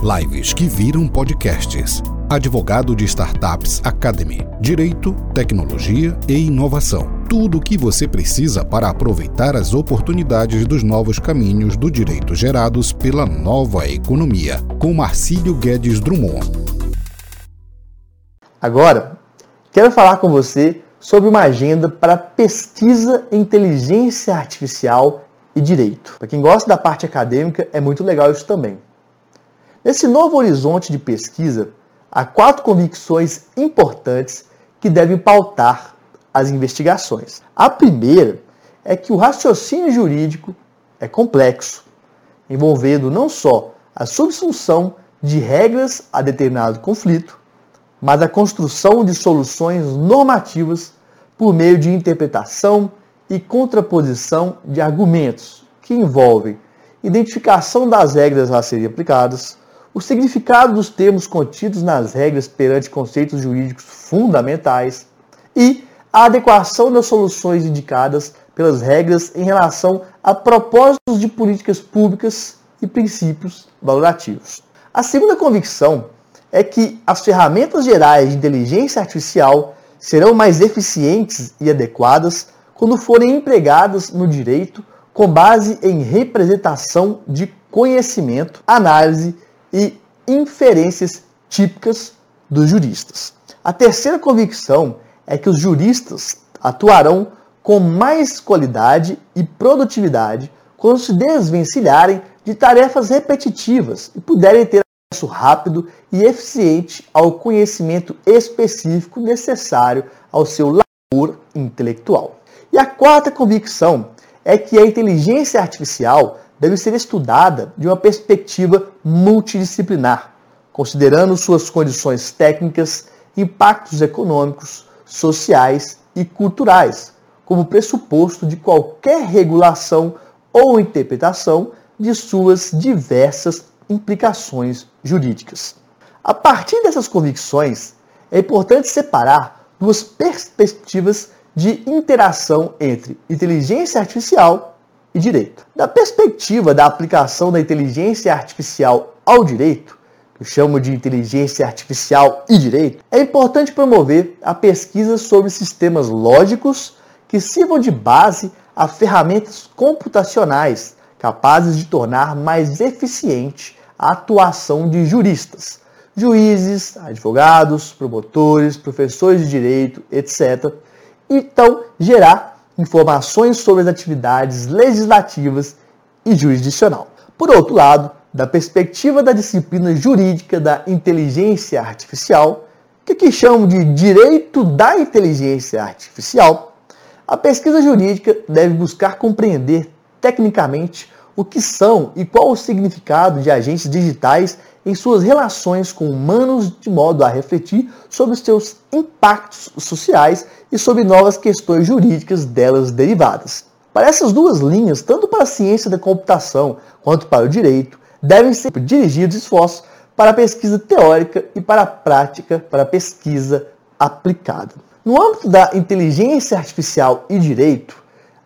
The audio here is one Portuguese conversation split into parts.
Lives que viram podcasts. Advogado de Startups Academy. Direito, tecnologia e inovação. Tudo o que você precisa para aproveitar as oportunidades dos novos caminhos do direito gerados pela nova economia. Com Marcílio Guedes Drummond. Agora, quero falar com você sobre uma agenda para pesquisa em inteligência artificial e direito. Para quem gosta da parte acadêmica, é muito legal isso também. Nesse novo horizonte de pesquisa, há quatro convicções importantes que devem pautar as investigações. A primeira é que o raciocínio jurídico é complexo, envolvendo não só a subsunção de regras a determinado conflito, mas a construção de soluções normativas por meio de interpretação e contraposição de argumentos que envolvem identificação das regras a serem aplicadas, o significado dos termos contidos nas regras perante conceitos jurídicos fundamentais e a adequação das soluções indicadas pelas regras em relação a propósitos de políticas públicas e princípios valorativos. A segunda convicção é que as ferramentas gerais de inteligência artificial serão mais eficientes e adequadas quando forem empregadas no direito com base em representação de conhecimento, análise e inferências típicas dos juristas. A terceira convicção é que os juristas atuarão com mais qualidade e produtividade quando se desvencilharem de tarefas repetitivas e puderem ter acesso rápido e eficiente ao conhecimento específico necessário ao seu labor intelectual. E a quarta convicção é que a inteligência artificial deve ser estudada de uma perspectiva multidisciplinar, considerando suas condições técnicas, impactos econômicos, sociais e culturais, como pressuposto de qualquer regulação ou interpretação de suas diversas implicações jurídicas. A partir dessas convicções, é importante separar duas perspectivas de interação entre inteligência artificial e direito. Da perspectiva da aplicação da inteligência artificial ao direito, que eu chamo de inteligência artificial e direito, é importante promover a pesquisa sobre sistemas lógicos que sirvam de base a ferramentas computacionais capazes de tornar mais eficiente a atuação de juristas, juízes, advogados, promotores, professores de direito, etc. Então, gerar informações sobre as atividades legislativas e jurisdicional. Por outro lado, da perspectiva da disciplina jurídica da inteligência artificial, que aqui chamo de direito da inteligência artificial, a pesquisa jurídica deve buscar compreender tecnicamente o que são e qual o significado de agentes digitais em suas relações com humanos, de modo a refletir sobre os seus impactos sociais e sobre novas questões jurídicas delas derivadas. Para essas duas linhas, tanto para a ciência da computação quanto para o direito, devem ser dirigidos esforços para a pesquisa teórica e para a prática, para a pesquisa aplicada. No âmbito da inteligência artificial e direito,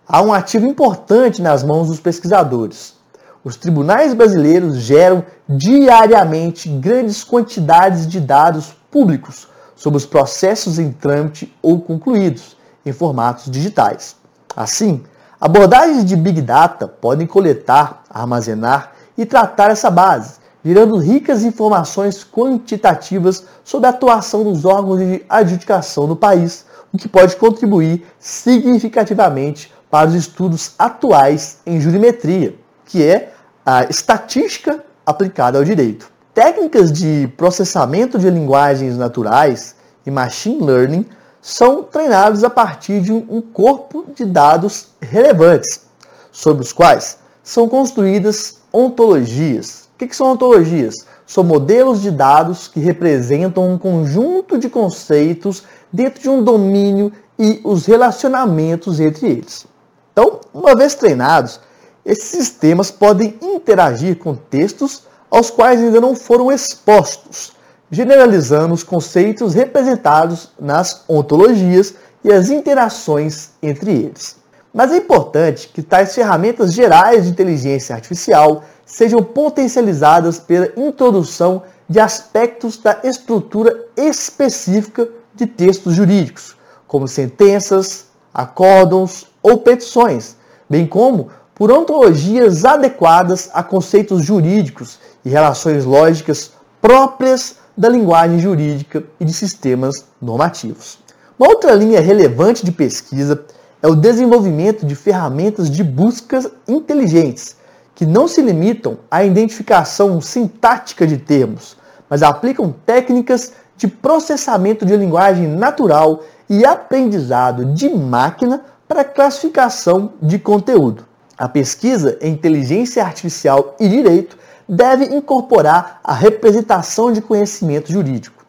há um ativo importante nas mãos dos pesquisadores. Os tribunais brasileiros geram diariamente grandes quantidades de dados públicos sobre os processos em trâmite ou concluídos, em formatos digitais. Assim, abordagens de Big Data podem coletar, armazenar e tratar essa base, gerando ricas informações quantitativas sobre a atuação dos órgãos de adjudicação no país, o que pode contribuir significativamente para os estudos atuais em jurimetria, que é a estatística aplicada ao direito. Técnicas de processamento de linguagens naturais e machine learning são treinadas a partir de um corpo de dados relevantes, sobre os quais são construídas ontologias. O que são ontologias? São modelos de dados que representam um conjunto de conceitos dentro de um domínio e os relacionamentos entre eles. Então, uma vez treinados, esses sistemas podem interagir com textos aos quais ainda não foram expostos, generalizando os conceitos representados nas ontologias e as interações entre eles. Mas é importante que tais ferramentas gerais de inteligência artificial sejam potencializadas pela introdução de aspectos da estrutura específica de textos jurídicos, como sentenças, acórdons ou petições, bem como por ontologias adequadas a conceitos jurídicos e relações lógicas próprias da linguagem jurídica e de sistemas normativos. Uma outra linha relevante de pesquisa é o desenvolvimento de ferramentas de buscas inteligentes, que não se limitam à identificação sintática de termos, mas aplicam técnicas de processamento de linguagem natural e aprendizado de máquina para classificação de conteúdo. A pesquisa em inteligência artificial e direito deve incorporar a representação de conhecimento jurídico.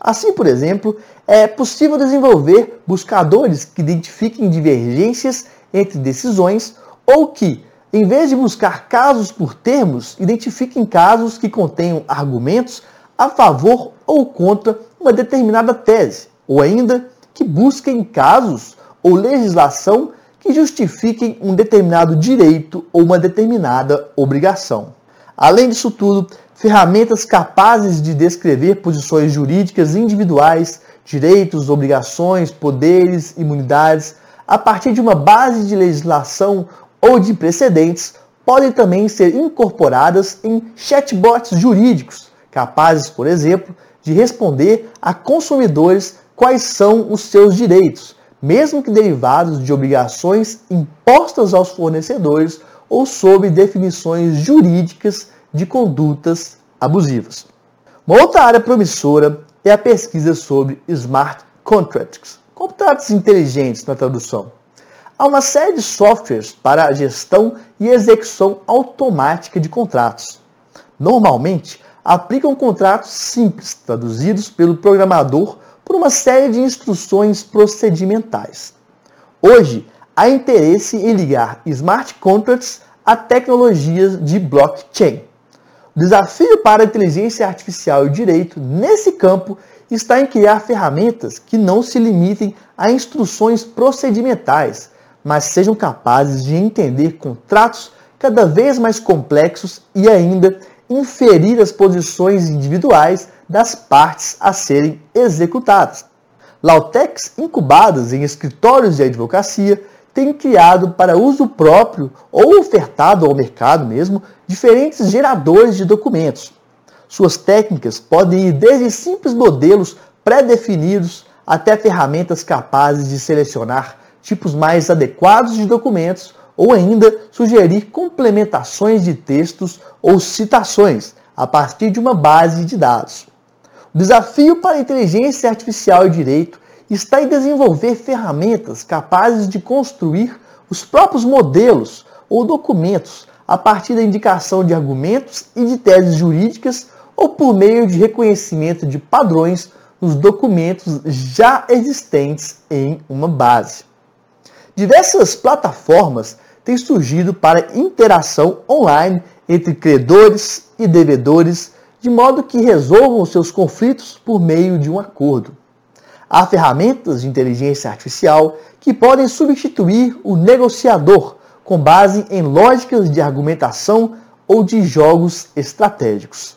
Assim, por exemplo, é possível desenvolver buscadores que identifiquem divergências entre decisões ou que, em vez de buscar casos por termos, identifiquem casos que contenham argumentos a favor ou contra uma determinada tese, ou ainda que busquem casos ou legislação que justifiquem um determinado direito ou uma determinada obrigação. Além disso tudo, ferramentas capazes de descrever posições jurídicas individuais, direitos, obrigações, poderes, imunidades, a partir de uma base de legislação ou de precedentes, podem também ser incorporadas em chatbots jurídicos, capazes, por exemplo, de responder a consumidores quais são os seus direitos, mesmo que derivados de obrigações impostas aos fornecedores ou sob definições jurídicas de condutas abusivas. Uma outra área promissora é a pesquisa sobre smart contracts, contratos inteligentes na tradução. Há uma série de softwares para a gestão e execução automática de contratos. Normalmente, aplicam contratos simples, traduzidos pelo programador por uma série de instruções procedimentais. Hoje, há interesse em ligar smart contracts a tecnologias de blockchain. O desafio para a inteligência artificial e o direito nesse campo está em criar ferramentas que não se limitem a instruções procedimentais, mas sejam capazes de entender contratos cada vez mais complexos e ainda inferir as posições individuais das partes a serem executadas. Lautecs incubadas em escritórios de advocacia têm criado para uso próprio ou ofertado ao mercado mesmo diferentes geradores de documentos. Suas técnicas podem ir desde simples modelos pré-definidos até ferramentas capazes de selecionar tipos mais adequados de documentos ou ainda sugerir complementações de textos ou citações a partir de uma base de dados. O desafio para a inteligência artificial e direito está em desenvolver ferramentas capazes de construir os próprios modelos ou documentos a partir da indicação de argumentos e de teses jurídicas ou por meio de reconhecimento de padrões nos documentos já existentes em uma base. Diversas plataformas têm surgido para interação online entre credores e devedores, de modo que resolvam seus conflitos por meio de um acordo. Há ferramentas de inteligência artificial que podem substituir o negociador com base em lógicas de argumentação ou de jogos estratégicos.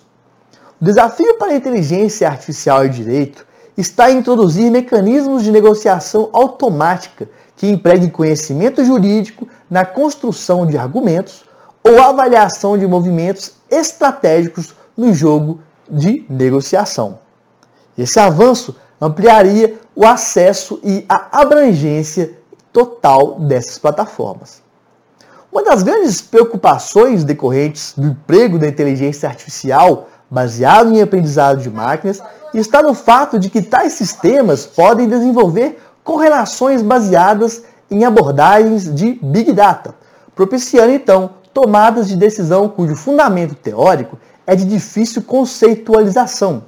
O desafio para a inteligência artificial e direito está em introduzir mecanismos de negociação automática que empreguem conhecimento jurídico na construção de argumentos ou avaliação de movimentos estratégicos no jogo de negociação. Esse avanço ampliaria o acesso e a abrangência total dessas plataformas. Uma das grandes preocupações decorrentes do emprego da inteligência artificial baseado em aprendizado de máquinas está no fato de que tais sistemas podem desenvolver correlações baseadas em abordagens de Big Data, propiciando então tomadas de decisão cujo fundamento teórico é de difícil conceitualização.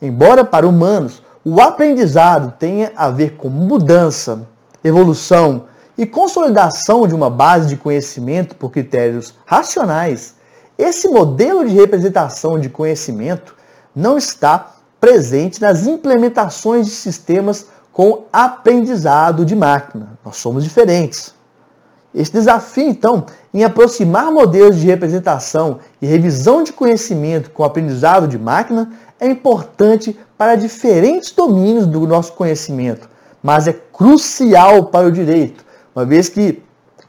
Embora para humanos o aprendizado tenha a ver com mudança, evolução e consolidação de uma base de conhecimento por critérios racionais, esse modelo de representação de conhecimento não está presente nas implementações de sistemas com aprendizado de máquina. Nós somos diferentes. Esse desafio, então, em aproximar modelos de representação e revisão de conhecimento com aprendizado de máquina é importante para diferentes domínios do nosso conhecimento, mas é crucial para o direito, uma vez que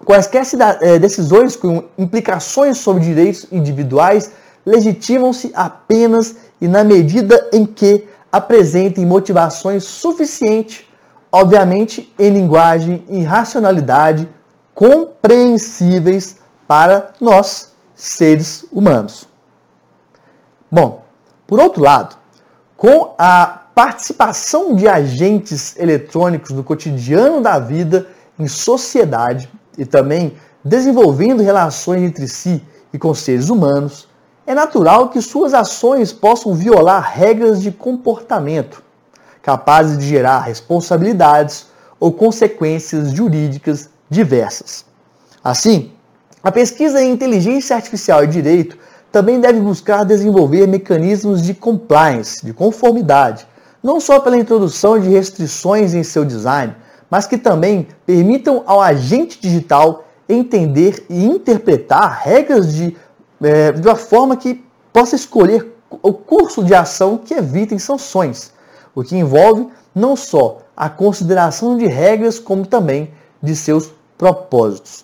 quaisquer eh, decisões com implicações sobre direitos individuais legitimam-se apenas e na medida em que apresentem motivações suficientes, obviamente em linguagem e racionalidade compreensíveis para nós, seres humanos. Bom, por outro lado, com a participação de agentes eletrônicos no cotidiano da vida em sociedade e também desenvolvendo relações entre si e com seres humanos, é natural que suas ações possam violar regras de comportamento, capazes de gerar responsabilidades ou consequências jurídicas diversas. Assim, a pesquisa em inteligência artificial e direito também deve buscar desenvolver mecanismos de compliance, de conformidade, não só pela introdução de restrições em seu design, mas que também permitam ao agente digital entender e interpretar regras de, é, de uma forma que possa escolher o curso de ação que evitem sanções, o que envolve não só a consideração de regras, como também de seus propósitos.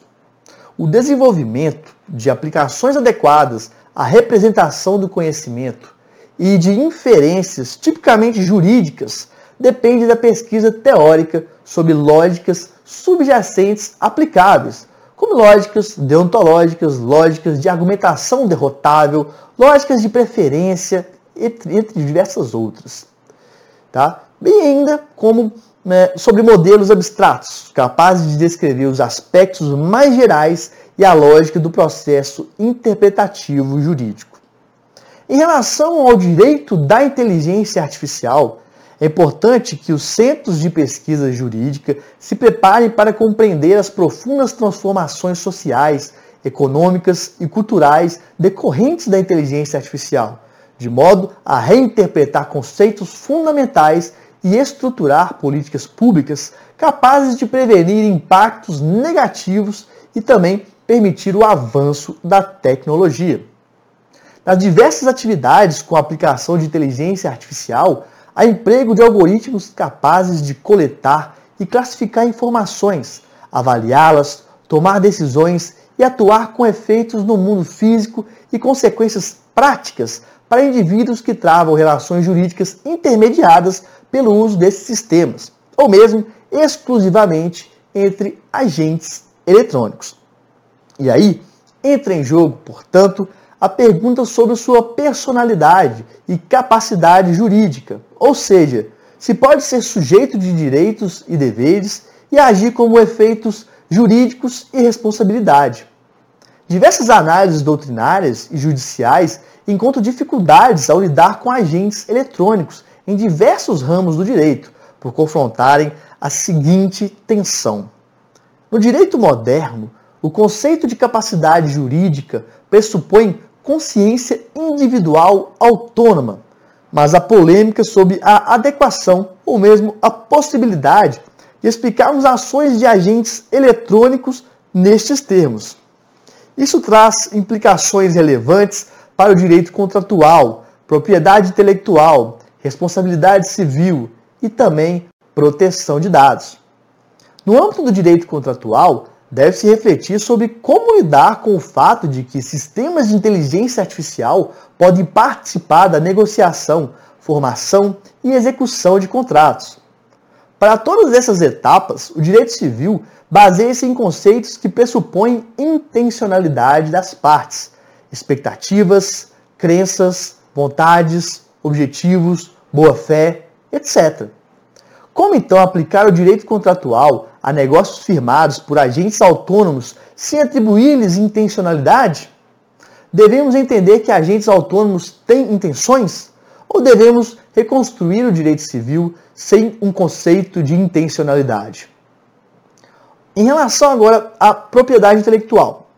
O desenvolvimento de aplicações adequadas à representação do conhecimento e de inferências tipicamente jurídicas depende da pesquisa teórica sobre lógicas subjacentes aplicáveis, como lógicas deontológicas, lógicas de argumentação derrotável, lógicas de preferência, entre, entre diversas outras. Tá? E ainda como né, sobre modelos abstratos, capazes de descrever os aspectos mais gerais e a lógica do processo interpretativo jurídico. Em relação ao direito da inteligência artificial, é importante que os centros de pesquisa jurídica se preparem para compreender as profundas transformações sociais, econômicas e culturais decorrentes da inteligência artificial, de modo a reinterpretar conceitos fundamentais e estruturar políticas públicas capazes de prevenir impactos negativos e também permitir o avanço da tecnologia. Nas diversas atividades com aplicação de inteligência artificial, há emprego de algoritmos capazes de coletar e classificar informações, avaliá-las, tomar decisões e atuar com efeitos no mundo físico e consequências práticas para indivíduos que travam relações jurídicas intermediadas pelo uso desses sistemas, ou mesmo exclusivamente entre agentes eletrônicos. E aí entra em jogo, portanto, a pergunta sobre sua personalidade e capacidade jurídica, ou seja, se pode ser sujeito de direitos e deveres e agir como efeitos jurídicos e responsabilidade. Diversas análises doutrinárias e judiciais encontram dificuldades ao lidar com agentes eletrônicos em diversos ramos do direito, por confrontarem a seguinte tensão. No direito moderno, o conceito de capacidade jurídica pressupõe consciência individual autônoma, mas há polêmica sobre a adequação ou mesmo a possibilidade de explicarmos ações de agentes eletrônicos nestes termos. Isso traz implicações relevantes para o direito contratual, propriedade intelectual, responsabilidade civil e também proteção de dados. No âmbito do direito contratual, deve-se refletir sobre como lidar com o fato de que sistemas de inteligência artificial podem participar da negociação, formação e execução de contratos. Para todas essas etapas, o direito civil baseia-se em conceitos que pressupõem intencionalidade das partes, expectativas, crenças, vontades, objetivos, boa-fé, etc. Como então aplicar o direito contratual a negócios firmados por agentes autônomos sem atribuir-lhes intencionalidade? Devemos entender que agentes autônomos têm intenções? Ou devemos reconstruir o direito civil sem um conceito de intencionalidade? Em relação agora à propriedade intelectual,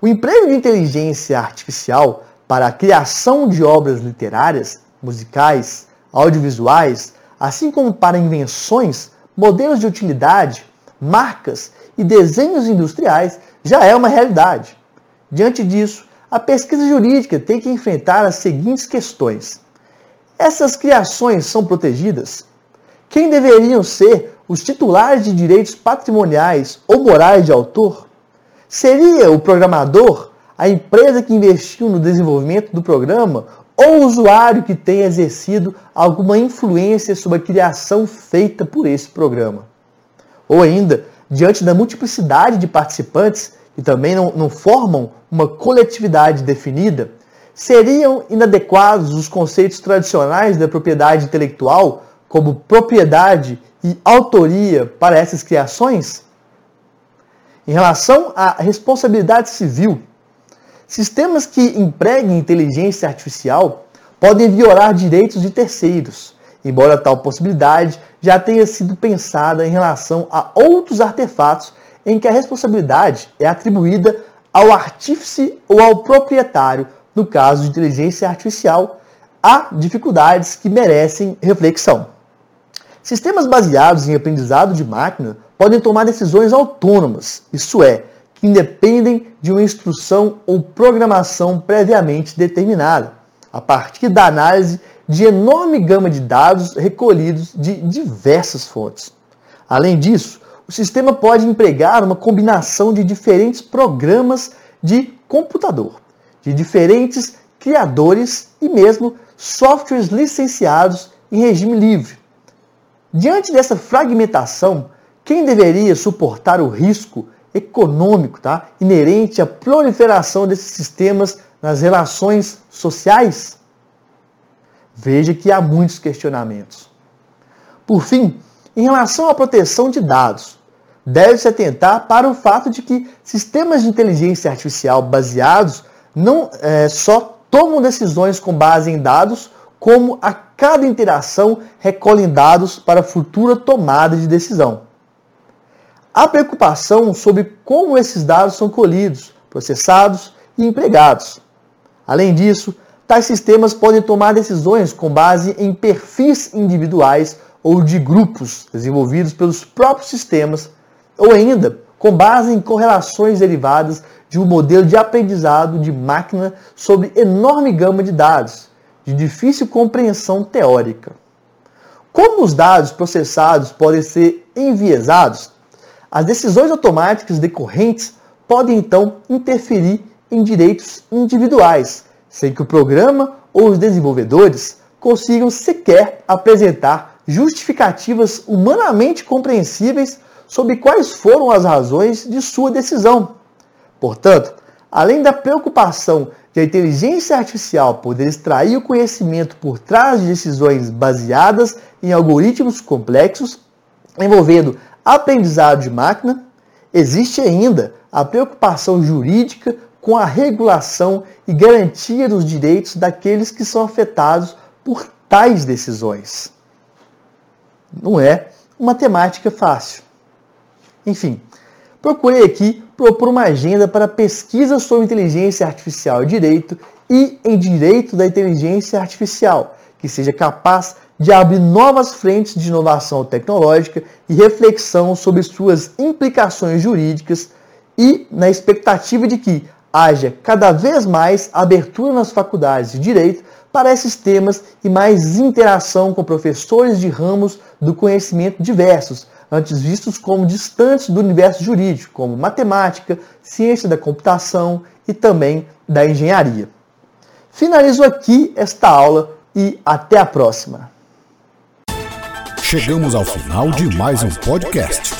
o emprego de inteligência artificial para a criação de obras literárias, musicais, audiovisuais, assim como para invenções, modelos de utilidade, marcas e desenhos industriais, já é uma realidade. Diante disso, a pesquisa jurídica tem que enfrentar as seguintes questões: essas criações são protegidas? Quem deveriam ser os titulares de direitos patrimoniais ou morais de autor? Seria o programador, a empresa que investiu no desenvolvimento do programa ou o usuário que tenha exercido alguma influência sobre a criação feita por esse programa? Ou ainda, diante da multiplicidade de participantes que também não, não formam uma coletividade definida, seriam inadequados os conceitos tradicionais da propriedade intelectual, como propriedade e autoria, para essas criações? Em relação à responsabilidade civil, sistemas que empreguem inteligência artificial podem violar direitos de terceiros, embora tal possibilidade já tenha sido pensada em relação a outros artefatos em que a responsabilidade é atribuída ao artífice ou ao proprietário, no caso de inteligência artificial, há dificuldades que merecem reflexão. Sistemas baseados em aprendizado de máquina podem tomar decisões autônomas, isso é, que independem de uma instrução ou programação previamente determinada, a partir da análise de enorme gama de dados recolhidos de diversas fontes. Além disso, o sistema pode empregar uma combinação de diferentes programas de computador, de diferentes criadores e mesmo softwares licenciados em regime livre. Diante dessa fragmentação, quem deveria suportar o risco econômico tá, inerente à proliferação desses sistemas nas relações sociais? Veja que há muitos questionamentos. Por fim, em relação à proteção de dados, deve-se atentar para o fato de que sistemas de inteligência artificial baseados não é, só tomam decisões com base em dados, como a cada interação recolhem dados para futura tomada de decisão. Há preocupação sobre como esses dados são colhidos, processados e empregados. Além disso, tais sistemas podem tomar decisões com base em perfis individuais ou de grupos desenvolvidos pelos próprios sistemas ou ainda com base em correlações derivadas de um modelo de aprendizado de máquina sobre enorme gama de dados, de difícil compreensão teórica. Como os dados processados podem ser enviesados, as decisões automáticas decorrentes podem então interferir em direitos individuais, sem que o programa ou os desenvolvedores consigam sequer apresentar justificativas humanamente compreensíveis sobre quais foram as razões de sua decisão. Portanto, além da preocupação de a inteligência artificial poder extrair o conhecimento por trás de decisões baseadas em algoritmos complexos, envolvendo aprendizado de máquina, existe ainda a preocupação jurídica com a regulação e garantia dos direitos daqueles que são afetados por tais decisões. Não é uma temática fácil. Enfim, procurei aqui propor uma agenda para pesquisa sobre inteligência artificial e direito e em direito da inteligência artificial, que seja capaz de abrir novas frentes de inovação tecnológica e reflexão sobre suas implicações jurídicas e na expectativa de que haja cada vez mais abertura nas faculdades de direito para esses temas e mais interação com professores de ramos do conhecimento diversos, antes vistos como distantes do universo jurídico, como matemática, ciência da computação e também da engenharia. Finalizo aqui esta aula e até a próxima. Chegamos ao final de mais um podcast.